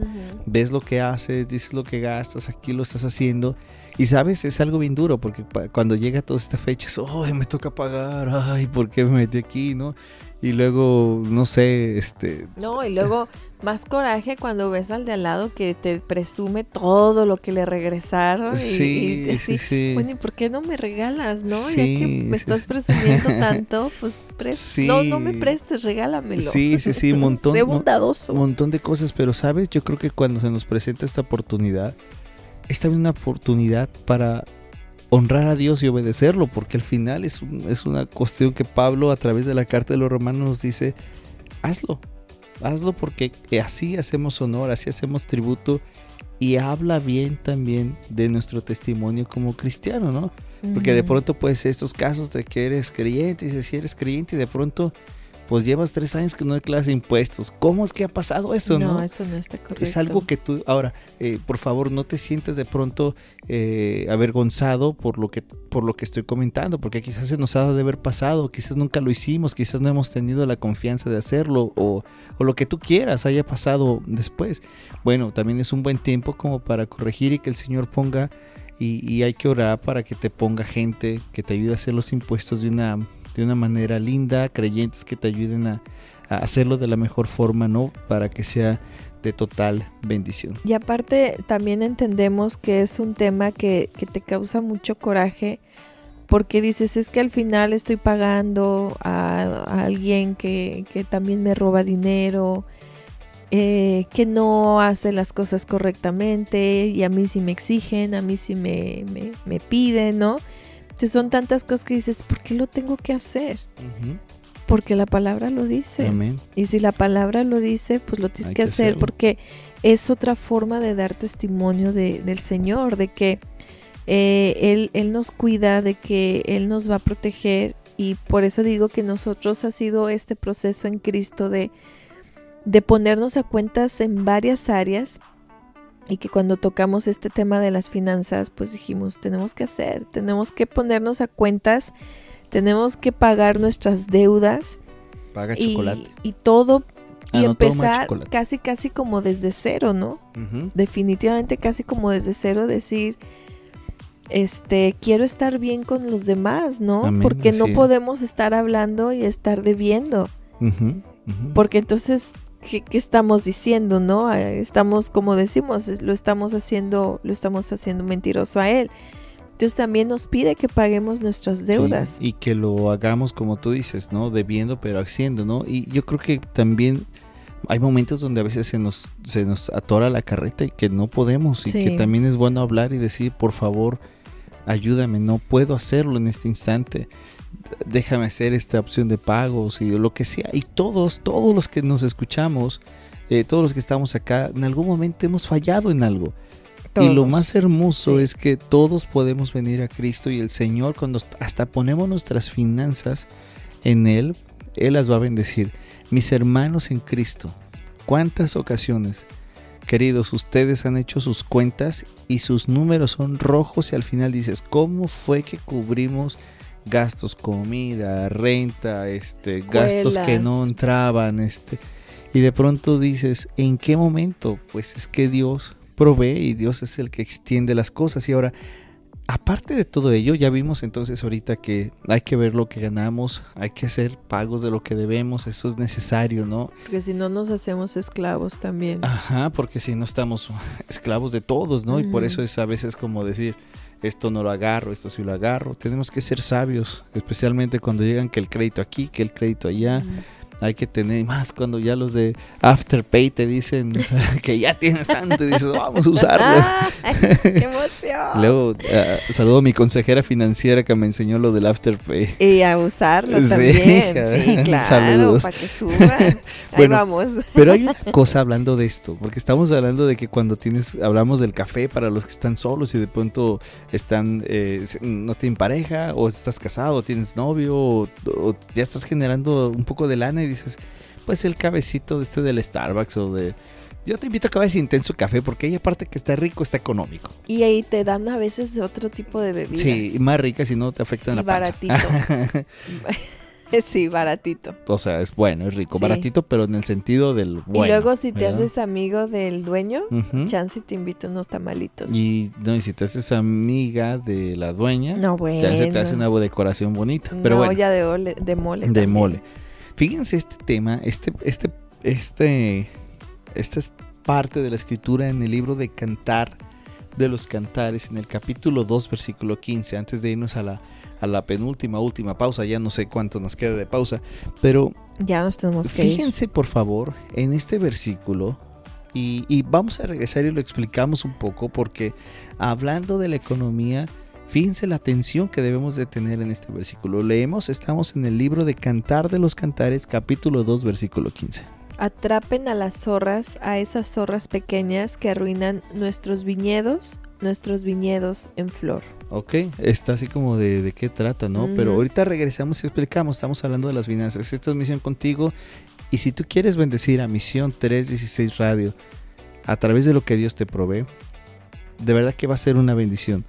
Ves lo que haces, dices lo que gastas, aquí lo estás haciendo y sabes, es algo bien duro porque cuando llega toda esta fecha, ¡ay, me toca pagar! ¡Ay, ¿por qué me metí aquí, no? Y luego, no sé, este... No, y luego *laughs* más coraje cuando ves al de al lado que te presume todo lo que le regresaron. Sí, y, sí, sí. Bueno, ¿y por qué no me regalas, no? ya que me estás presumiendo *laughs* tanto, pues no, no me prestes, regálamelo. Sí, sí, sí, un *laughs* montón. Sé bondadoso. Un montón de cosas, pero sabes, yo creo que cuando se nos presenta esta oportunidad, es también una oportunidad para honrar a Dios y obedecerlo, porque al final es, es una cuestión que Pablo a través de la carta de los romanos nos dice, hazlo, hazlo porque así hacemos honor, así hacemos tributo y habla bien también de nuestro testimonio como cristiano, ¿no? Porque de pronto pues estos casos de que eres creyente, y si eres creyente y de pronto pues llevas tres años que no declaras impuestos. ¿Cómo es que ha pasado eso? No, no, eso no está correcto. Es algo que tú, ahora, eh, por favor, no te sientes de pronto eh, avergonzado por lo, que, por lo que estoy comentando, porque quizás se nos ha de haber pasado, quizás nunca lo hicimos, quizás no hemos tenido la confianza de hacerlo, o, o lo que tú quieras haya pasado después. Bueno, también es un buen tiempo como para corregir y que el Señor ponga, y, y hay que orar para que te ponga gente que te ayude a hacer los impuestos de una de una manera linda, creyentes que te ayuden a, hacerlo de la mejor forma, ¿no? Para que sea de total bendición. Y aparte también entendemos que es un tema que, te causa mucho coraje porque dices, es que al final estoy pagando a, alguien que, también me roba dinero, eh, que no hace las cosas correctamente y a mí sí me exigen, a mí sí me, me piden, ¿no? Son tantas cosas que dices, ¿por qué lo tengo que hacer? Porque la palabra lo dice. Y si la palabra lo dice, pues lo tienes que, hacer porque es otra forma de dar testimonio del Señor, de que eh, él, él nos cuida, de que Él nos va a proteger. Y por eso digo que nosotros ha sido este proceso en Cristo de, de ponernos a cuentas en varias áreas, y que cuando tocamos este tema de las finanzas, pues dijimos, tenemos que hacer, tenemos que ponernos a cuentas, tenemos que pagar nuestras deudas. Paga chocolate. Y todo ah, y empezar casi, casi como desde cero, ¿no? Definitivamente casi como desde cero decir, este, quiero estar bien con los demás, ¿no? Porque no podemos estar hablando y estar debiendo. Porque entonces ¿qué, estamos diciendo, no? Eh, estamos, como decimos, lo estamos haciendo, lo estamos haciendo mentiroso a él. Dios también nos pide que paguemos nuestras deudas. y que lo hagamos como tú dices, ¿no? Debiendo pero haciendo, ¿no? Y yo creo que también hay momentos donde a veces se nos, se nos atora la carreta y que no podemos y Sí. que también es bueno hablar y decir, por favor, ayúdame, no puedo hacerlo en este instante. Déjame hacer esta opción de pagos y lo que sea. Y todos, todos los que nos escuchamos, eh, todos los que estamos acá, en algún momento hemos fallado en algo. Y lo más hermoso Sí. es que todos podemos venir a Cristo y el Señor, cuando hasta ponemos nuestras finanzas en Él, Él las va a bendecir. Mis hermanos en Cristo, ¿cuántas ocasiones, queridos, ustedes han hecho sus cuentas y sus números son rojos y al final dices, ¿cómo fue que cubrimos gastos, comida, renta, este, gastos que no entraban, este, y de pronto dices, ¿en qué momento? Pues es que Dios provee y Dios es el que extiende las cosas. Y ahora, aparte de todo ello, ya vimos entonces ahorita que hay que ver lo que ganamos, hay que hacer pagos de lo que debemos, eso es necesario, ¿no? Porque si no nos hacemos esclavos también. Ajá, porque si no estamos *laughs* esclavos de todos, ¿no? Y por eso es a veces como decir, esto no lo agarro, esto sí lo agarro. Tenemos que ser sabios, especialmente cuando llegan que el crédito aquí, que el crédito allá. Hay que tener más cuando ya los de Afterpay te dicen o sea, *laughs* que ya tienes tanto y dices, vamos a usarlo. ¡Ay, *laughs* ¡Qué emoción! Luego, ah, saludo a mi consejera financiera que me enseñó lo del Afterpay. Y a usarlo Sí, también. hija, Sí, *laughs* claro, saludos. para que suban. Ahí Bueno, vamos. Pero hay una cosa hablando de esto, porque estamos hablando de que cuando tienes, hablamos del café para los que están solos y de pronto están, eh, no tienen pareja, o estás casado, o tienes novio, o, o ya estás generando un poco de lana y dices, pues el cabecito de este del Starbucks o de... Yo te invito a que vayas intenso café porque ahí aparte que está rico, está económico. Y ahí te dan a veces otro tipo de bebidas. Sí, y más rica si no te afecta en Sí, la panza. baratito. *laughs* *laughs* sí, baratito. o sea, es bueno, es rico, Sí. baratito, pero en el sentido del bueno. y luego si te ¿verdad? haces amigo del dueño, Ujú. chance te invita unos tamalitos. Y, no, y si te haces amiga de la dueña, no, bueno. te hace una decoración bonita. Pero Una bueno, olla de, ole- de mole. de también. mole. Fíjense este tema, este, este, este, esta es parte de la escritura en el libro de Cantar de los Cantares, en el capítulo 2, versículo 15, antes de irnos a la, a la penúltima, última pausa, ya no sé cuánto nos queda de pausa, pero Ya nos tenemos que ir. Fíjense por favor en este versículo y, y vamos a regresar y lo explicamos un poco porque hablando de la economía, fíjense la atención que debemos de tener en este versículo. Leemos, estamos en el libro de Cantar de los Cantares, capítulo 2, versículo 15. Atrapen a las zorras, a esas zorras pequeñas que arruinan nuestros viñedos, nuestros viñedos en flor. Ok, está así como de, de qué trata, ¿no? Pero ahorita regresamos y explicamos, estamos hablando de las finanzas. Esta es Misión Contigo y si tú quieres bendecir a Misión 316 Radio a través de lo que Dios te provee, de verdad que va a ser una bendición.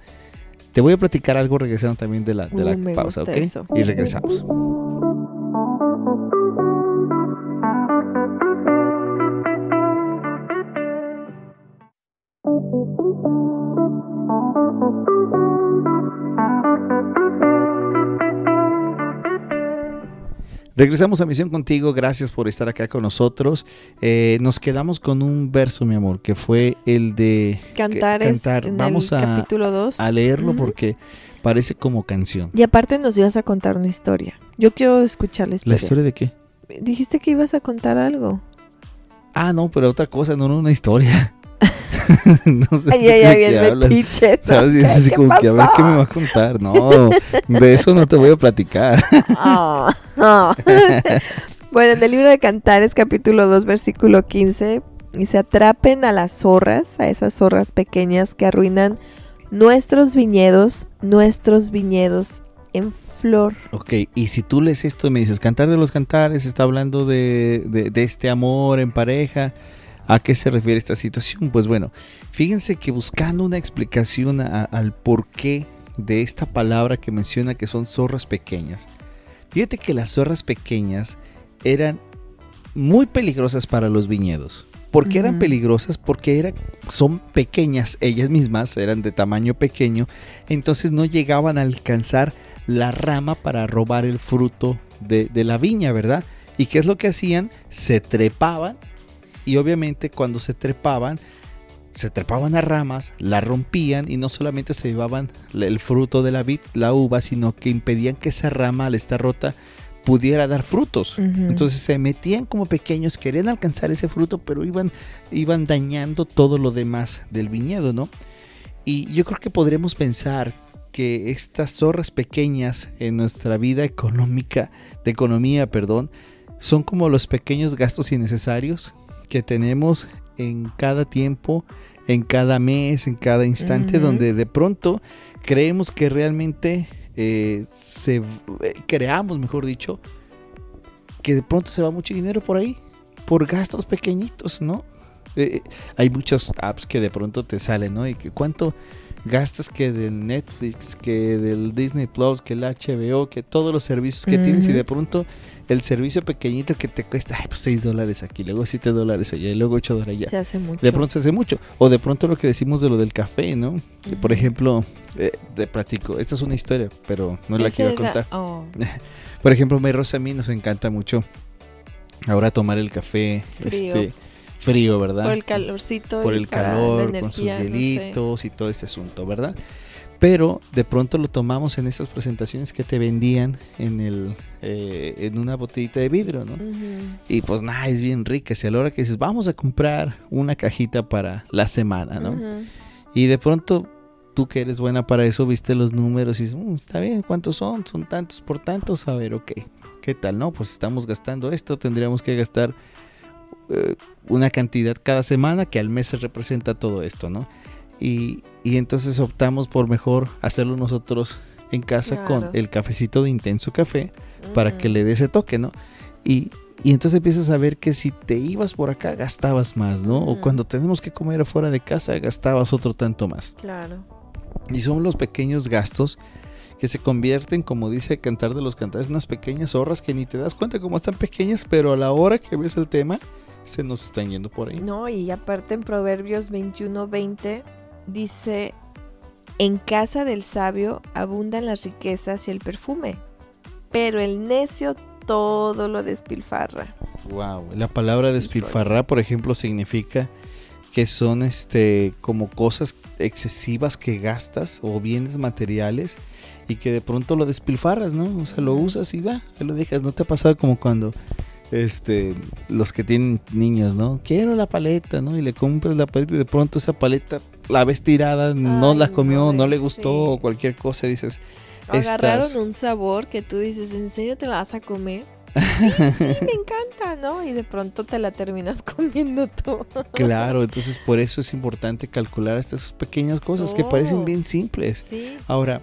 Te voy a platicar algo regresando también de la, de la Uh, pausa, ¿ok? eso. Y regresamos. Regresamos a Misión Contigo, gracias por estar acá con nosotros. Eh, nos quedamos con un verso, mi amor, que fue el de cantar. en Vamos el a- capítulo 2. a leerlo porque parece como canción. Y aparte nos ibas a contar una historia. Yo quiero escuchar la ¿La historia. historia de qué? Dijiste que ibas a contar algo. Ah, no, pero otra cosa, no, no una historia. *laughs* no sé Ay, de ay, bien. Y es ¿Qué- *laughs* así como que a ver qué me va a contar. No, de eso no te voy a platicar. *laughs* Ah, ah. bueno, en el libro de Cantares, capítulo 2, versículo 15, dice, atrapen a las zorras, a esas zorras pequeñas que arruinan nuestros viñedos, nuestros viñedos en flor. Ok, y si tú lees esto y me dices, cantar de los cantares, está hablando de, de- de este amor en pareja, ¿a qué se refiere esta situación? Pues bueno, fíjense que buscando una explicación a- al porqué de esta palabra que menciona que son zorras pequeñas, fíjate que las zorras pequeñas eran muy peligrosas para los viñedos. ¿Por qué eran peligrosas? Porque eran, son pequeñas, ellas mismas eran de tamaño pequeño, entonces no llegaban a alcanzar la rama para robar el fruto de, de la viña, ¿verdad? ¿Y qué es lo que hacían? Se trepaban y obviamente cuando se trepaban, se trepaban a ramas, la rompían y no solamente se llevaban el fruto de la vid, la uva, sino que impedían que esa rama al estar rota pudiera dar frutos. Ujú. Entonces se metían como pequeños, querían alcanzar ese fruto, pero iban, iban dañando todo lo demás del viñedo, ¿no? Y yo creo que podríamos pensar que estas zorras pequeñas en nuestra vida económica, de economía, perdón, son como los pequeños gastos innecesarios que tenemos en cada tiempo, en cada mes, en cada instante, donde de pronto creemos que realmente eh, se eh, creamos, mejor dicho, que de pronto se va mucho dinero por ahí, por gastos pequeñitos, ¿no? Eh, hay muchos apps que de pronto te salen, ¿no? Y que cuánto gastas que del Netflix, que del Disney Plus, que el HBO, que todos los servicios que tienes y de pronto el servicio pequeñito que te cuesta ay, pues 6 dólares aquí, luego 7 dólares allá y luego 8 dólares allá. Se hace mucho. De pronto se hace mucho. O de pronto lo que decimos de lo del café, ¿no? Que, Por ejemplo, eh, te platico, esta es una historia, pero no la Esa quiero es la- contar. oh, *laughs* Por ejemplo, me Rosa a mí nos encanta mucho ahora tomar el café Frío. este frío, ¿verdad? por el calorcito. Por el calor, con sus no sé. hielitos y todo este asunto, ¿verdad? Pero de pronto lo tomamos en esas presentaciones que te vendían en el eh, en una botellita de vidrio, ¿no? Y pues nada, es bien rica. Si a la hora que dices, vamos a comprar una cajita para la semana, ¿no? Y de pronto, tú que eres buena para eso, viste los números y dices, "Mm, está bien, ¿cuántos son? Son tantos por tantos. A ver, ok. ¿Qué tal? No, pues estamos gastando esto, tendríamos que gastar eh, una cantidad cada semana que al mes se representa todo esto, ¿no? Y, y entonces optamos por mejor hacerlo nosotros en casa con el cafecito de intenso café para que le dé ese toque, ¿no? Y, y entonces empiezas a ver que si te ibas por acá gastabas más, ¿no? O Ujú. cuando tenemos que comer afuera de casa gastabas otro tanto más. Claro. Y son los pequeños gastos que se convierten, como dice Cantar de los Cantares, unas pequeñas zorras que ni te das cuenta cómo están pequeñas, pero a la hora que ves el tema, se nos están yendo por ahí. No, y aparte en Proverbios 21:20 dice, en casa del sabio abundan las riquezas y el perfume, pero el necio todo lo despilfarra. Wow. La palabra despilfarrar, por ejemplo, significa que son este como cosas excesivas que gastas o bienes materiales y que de pronto lo despilfarras, ¿no? O sea, lo usas y va, ahí lo dejas. ¿No te ha pasado como cuando este los que tienen niños, ¿no? Quiero la paleta, ¿no? Y le compras la paleta y de pronto esa paleta la ves tirada, no la comió, no, no, le sí. gustó o cualquier cosa, dices, Agarraron Estas- un sabor que tú dices, ¿en serio te la vas a comer? *laughs* Sí, sí, me encanta, ¿no? Y de pronto te la terminas *laughs* comiendo tú. claro, entonces por eso es importante calcular estas pequeñas cosas que parecen bien simples. Sí. Ahora,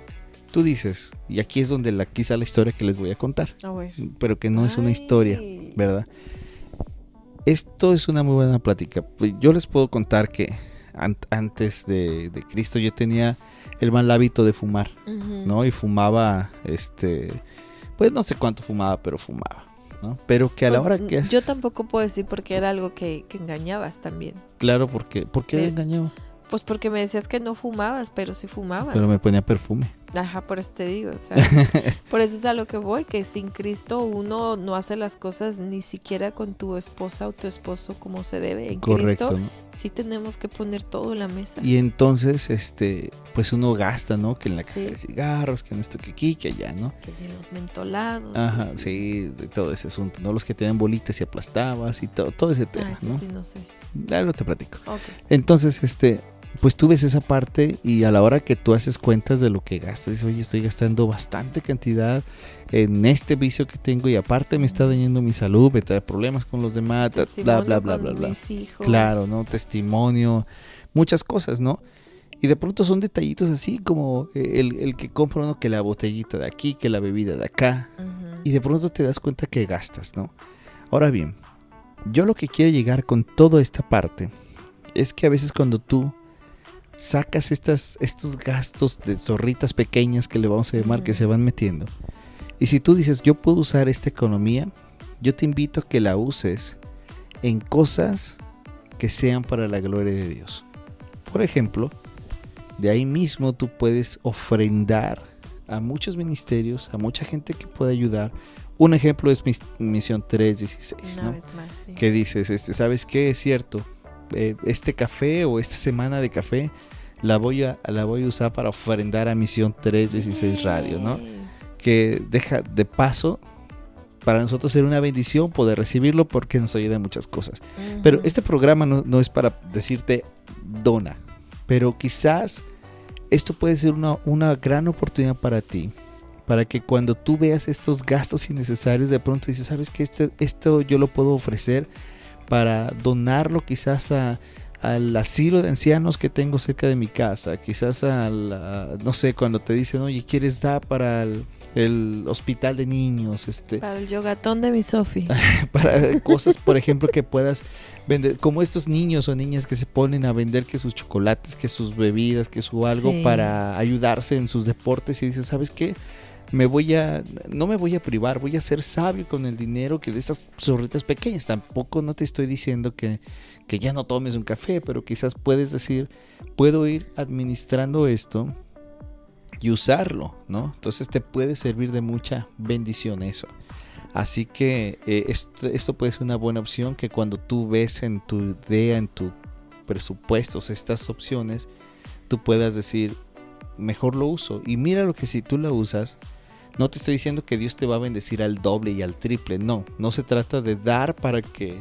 tú dices, y aquí es donde la, quizá la historia que les voy a contar, A ver. pero que no es una historia, ¿verdad? Esto es una muy buena plática. Pues Yo les puedo contar que an- antes de, de Cristo yo tenía el mal hábito de fumar. ¿no? Y fumaba, este, pues no sé cuánto fumaba, pero fumaba, ¿no? Pero que a la Pues, hora que... Yo tampoco puedo decir porque era algo que, que engañabas también. Claro, porque, ¿por qué Me- engañaba? Pues porque me decías que no fumabas, pero sí fumabas. Pero me ponía perfume. Ajá, por eso te digo. O sea, *laughs* por eso es a lo que voy, que sin Cristo uno no hace las cosas ni siquiera con tu esposa o tu esposo como se debe. En Correcto, Cristo sí tenemos que poner todo en la mesa. Y entonces, este, pues uno gasta, ¿no? Que en la caja Sí. de cigarros, que en esto, que aquí, que allá, ¿no? Que si los mentolados. Ajá, sí, de todo ese asunto, ¿no? Los que tenían bolitas y aplastabas y todo, todo ese tema, Ah, eso ¿no? sí, no sé. Ya lo te platico. Entonces, este, pues tú ves esa parte y a la hora que tú haces cuentas de lo que gastas, dices, oye, estoy gastando bastante cantidad en este vicio que tengo y aparte me está dañando mi salud, me trae problemas con los demás, bla, bla, bla, bla, bla. Claro, ¿no? Testimonio, muchas cosas, ¿no? Y de pronto son detallitos así como eh, el, el que compra uno que la botellita de aquí, que la bebida de acá. Y de pronto te das cuenta que gastas, ¿no? Ahora bien, yo lo que quiero llegar con toda esta parte es que a veces cuando tú sacas estas, estos gastos de zorritas pequeñas que le vamos a llamar que se van metiendo, y si tú dices yo puedo usar esta economía, yo te invito a que la uses en cosas que sean para la gloria de Dios. Por ejemplo, de ahí mismo tú puedes ofrendar a muchos ministerios, a mucha gente que puede ayudar. Un ejemplo es mis- Misión 316, Una ¿no? vez más, sí. Que dices, este, ¿sabes qué? Es cierto, eh, este café o esta semana de café la voy a, la voy a usar para ofrendar a Misión 316 Radio, ¿no? Yay. que deja de paso para nosotros ser una bendición poder recibirlo porque nos ayuda en muchas cosas. Pero este programa no, no, es para decirte dona, pero quizás esto puede ser una, una gran oportunidad para ti. Para que cuando tú veas estos gastos innecesarios, de pronto dices, ¿sabes que este, esto yo lo puedo ofrecer para donarlo quizás a, al asilo de ancianos que tengo cerca de mi casa, quizás al, no sé, cuando te dicen, oye, ¿quieres dar para el, hospital de niños? Este, para el yogatón de mi Sofi. *laughs* para cosas, por ejemplo, que puedas vender, como estos niños o niñas que se ponen a vender que sus chocolates, que sus bebidas, que su algo para ayudarse en sus deportes y dices, ¿sabes qué? Me voy a, no me voy a privar, voy a ser sabio con el dinero que de esas zorritas pequeñas. Tampoco no te estoy diciendo que, que ya no tomes un café, pero quizás puedes decir, puedo ir administrando esto y usarlo, ¿no? Entonces te puede servir de mucha bendición eso. Así que eh, esto, puede ser una buena opción que cuando tú ves en tu idea, en tu presupuestos estas opciones, tú puedas decir, mejor lo uso. Y mira lo que si tú lo usas, no te estoy diciendo que Dios te va a bendecir al doble y al triple, no, no se trata de dar para que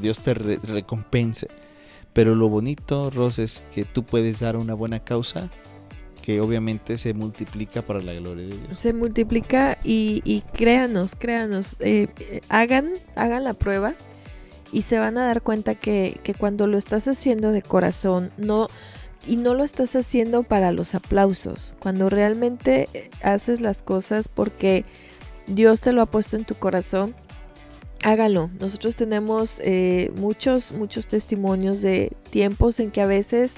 Dios te recompense. Pero lo bonito, Ros, es que tú puedes dar una buena causa que obviamente se multiplica para la gloria de Dios. Se multiplica y, créanos, créanos, eh, hagan, hagan la prueba y se van a dar cuenta que, que cuando lo estás haciendo de corazón, no, y no lo estás haciendo para los aplausos, cuando realmente eh, haces las cosas porque Dios te lo ha puesto en tu corazón, hágalo. Nosotros tenemos eh, muchos, muchos testimonios de tiempos en que a veces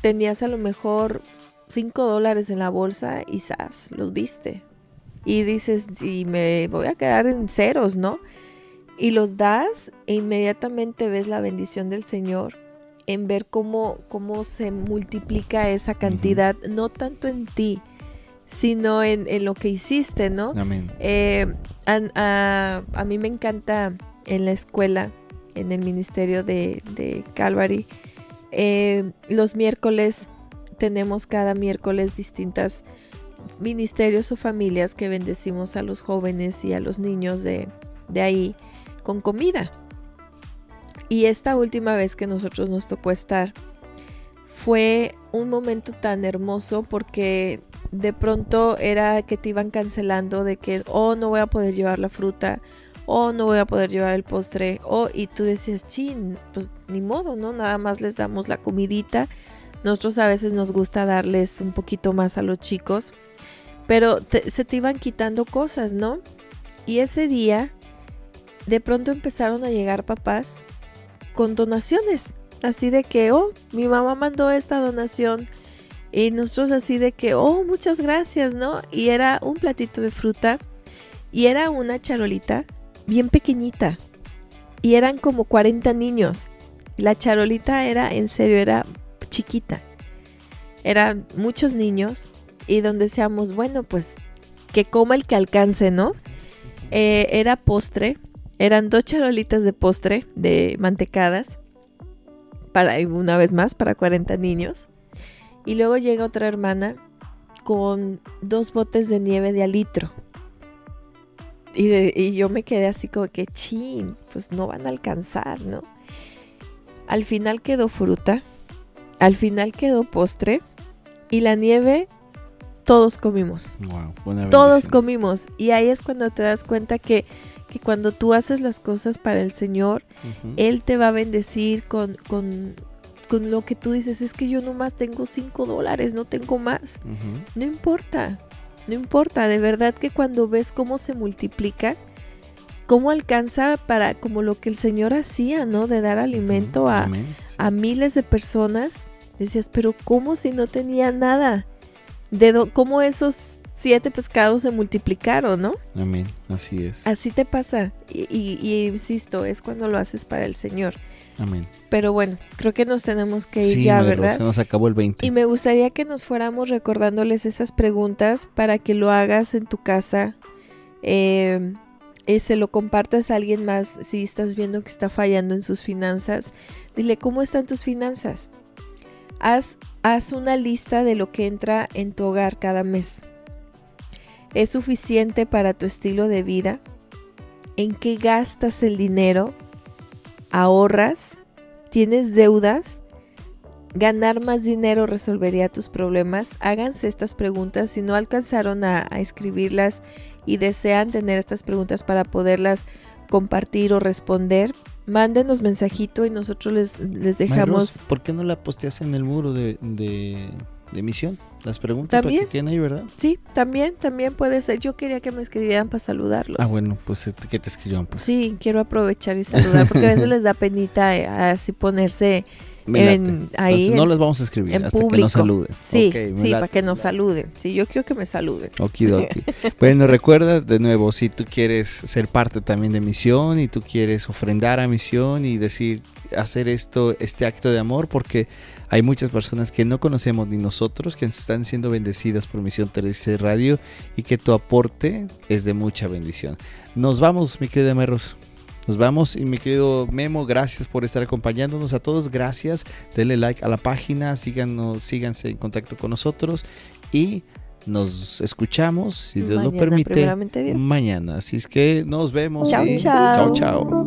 tenías a lo mejor 5 dólares en la bolsa y ¡zas! los diste. Y dices, y me voy a quedar en ceros, ¿no? Y los das e inmediatamente ves la bendición del Señor en ver cómo, cómo se multiplica esa cantidad, no tanto en ti, sino en, lo que hiciste, ¿no? Amén. Eh, a, mí me encanta en la escuela, en el ministerio de, Calvary, eh, los miércoles tenemos cada miércoles distintas ministerios o familias que bendecimos a los jóvenes y a los niños de, de ahí con comida. Y esta última vez que nosotros nos tocó estar fue un momento tan hermoso porque de pronto era que te iban cancelando de que, oh, no voy a poder llevar la fruta, oh, no voy a poder llevar el postre, oh, y tú decías, chin, pues ni modo, ¿no? Nada más les damos la comidita. Nosotros a veces nos gusta darles un poquito más a los chicos, pero se te iban quitando cosas, ¿no? Y ese día, de pronto empezaron a llegar papás con donaciones. Así de que, oh, mi mamá mandó esta donación. Y nosotros así de que, oh, muchas gracias, ¿no? Y era un platito de fruta. Y era una charolita bien pequeñita. Y eran como 40 niños. La charolita era, en serio, era chiquita. Eran muchos niños. Y donde decíamos, bueno, pues que coma el que alcance, ¿no? Eh, era postre eran dos charolitas de postre de mantecadas, para una vez más, para 40 niños. Y luego llega otra hermana con dos botes de nieve de alitro. Y, y yo me quedé así como que, chin, pues no van a alcanzar, ¿no? Al final quedó fruta, al final quedó postre y la nieve todos comimos. todos comimos. Y ahí es cuando te das cuenta que que cuando tú haces las cosas para el Señor, Él te va a bendecir con, con, con, lo que tú dices, es que yo nomás tengo cinco dólares, no tengo más. No importa, no importa, de verdad que cuando ves cómo se multiplica, cómo alcanza para como lo que el Señor hacía, ¿no? De dar alimento a, a miles de personas, decías, pero ¿cómo si no tenía nada? De ¿Cómo esos siete pescados se multiplicaron, ¿no? Amén, así es. Así te pasa. Y, insisto, es cuando lo haces para el Señor. Amén. Pero bueno, creo que nos tenemos que ir ya, ¿verdad? Se nos acabó el 20. Y me gustaría que nos fuéramos recordándoles esas preguntas para que lo hagas en tu casa. Eh, y se lo compartas a alguien más si estás viendo que está fallando en sus finanzas. Dile, ¿cómo están tus finanzas? Haz, haz una lista de lo que entra en tu hogar cada mes. ¿Es suficiente para tu estilo de vida? en qué gastas el dinero, ahorras, tienes deudas, ganar más dinero resolvería tus problemas. Háganse estas preguntas si no alcanzaron a, escribirlas y desean tener estas preguntas para poderlas compartir o responder, mándenos mensajito y nosotros les, les dejamos. ¿Por qué no la posteas en el muro de, de, emisión? Las preguntas ¿También? para que queden ahí, ¿verdad? Sí, también, también puede ser. Yo quería que me escribieran para saludarlos. Ah, bueno, pues que te escriban. Pues. Sí, quiero aprovechar y saludar porque a veces *laughs* les da penita eh, así ponerse ahí no les vamos a escribir hasta que nos saluden. Sí, sí, para que nos saluden. Sí, yo quiero que me saluden. Okidoki. *laughs* bueno, recuerda de nuevo, si tú quieres ser parte también de misión y tú quieres ofrendar a misión y decir, hacer esto, este acto de amor, porque hay muchas personas que no conocemos ni nosotros, que están siendo bendecidas por Misión 13 Radio y que tu aporte es de mucha bendición. Nos vamos, mi querida Merros. Nos vamos y mi querido Memo, gracias por estar acompañándonos a todos, gracias. Denle like a la página, síganos, síganse en contacto con nosotros y nos escuchamos, si Dios lo permite, mañana. Así es que nos vemos. Chao, chao. Chao, chao.